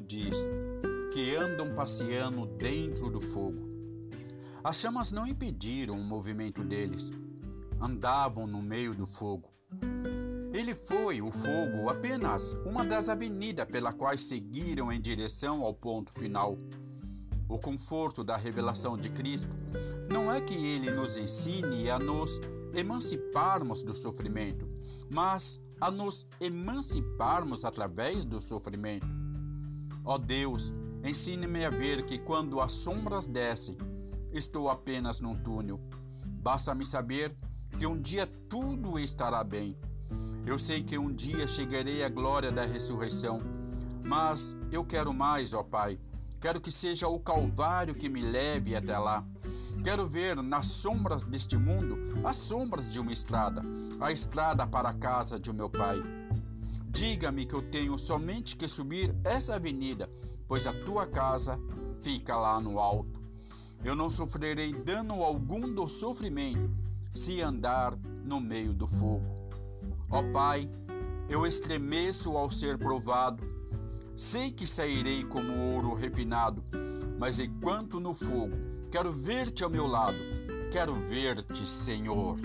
diz que andam passeando dentro do fogo. As chamas não impediram o movimento deles, andavam no meio do fogo. Ele foi, o fogo, apenas uma das avenidas pela quais seguiram em direção ao ponto final. O conforto da revelação de Cristo não é que ele nos ensine a nos emanciparmos do sofrimento, mas a nos emanciparmos através do sofrimento. Ó Deus, ensine-me a ver que quando as sombras descem, estou apenas num túnel. Basta-me saber que um dia tudo estará bem. Eu sei que um dia chegarei à glória da ressurreição, mas eu quero mais, ó Pai. Quero que seja o Calvário que me leve até lá. Quero ver nas sombras deste mundo as sombras de uma estrada, a estrada para a casa de meu Pai. Diga-me que eu tenho somente que subir essa avenida, pois a tua casa fica lá no alto. Eu não sofrerei dano algum do sofrimento se andar no meio do fogo. Ó Pai, eu estremeço ao ser provado. Sei que sairei como ouro refinado, mas enquanto no fogo, quero ver-te ao meu lado. Quero ver-te, Senhor.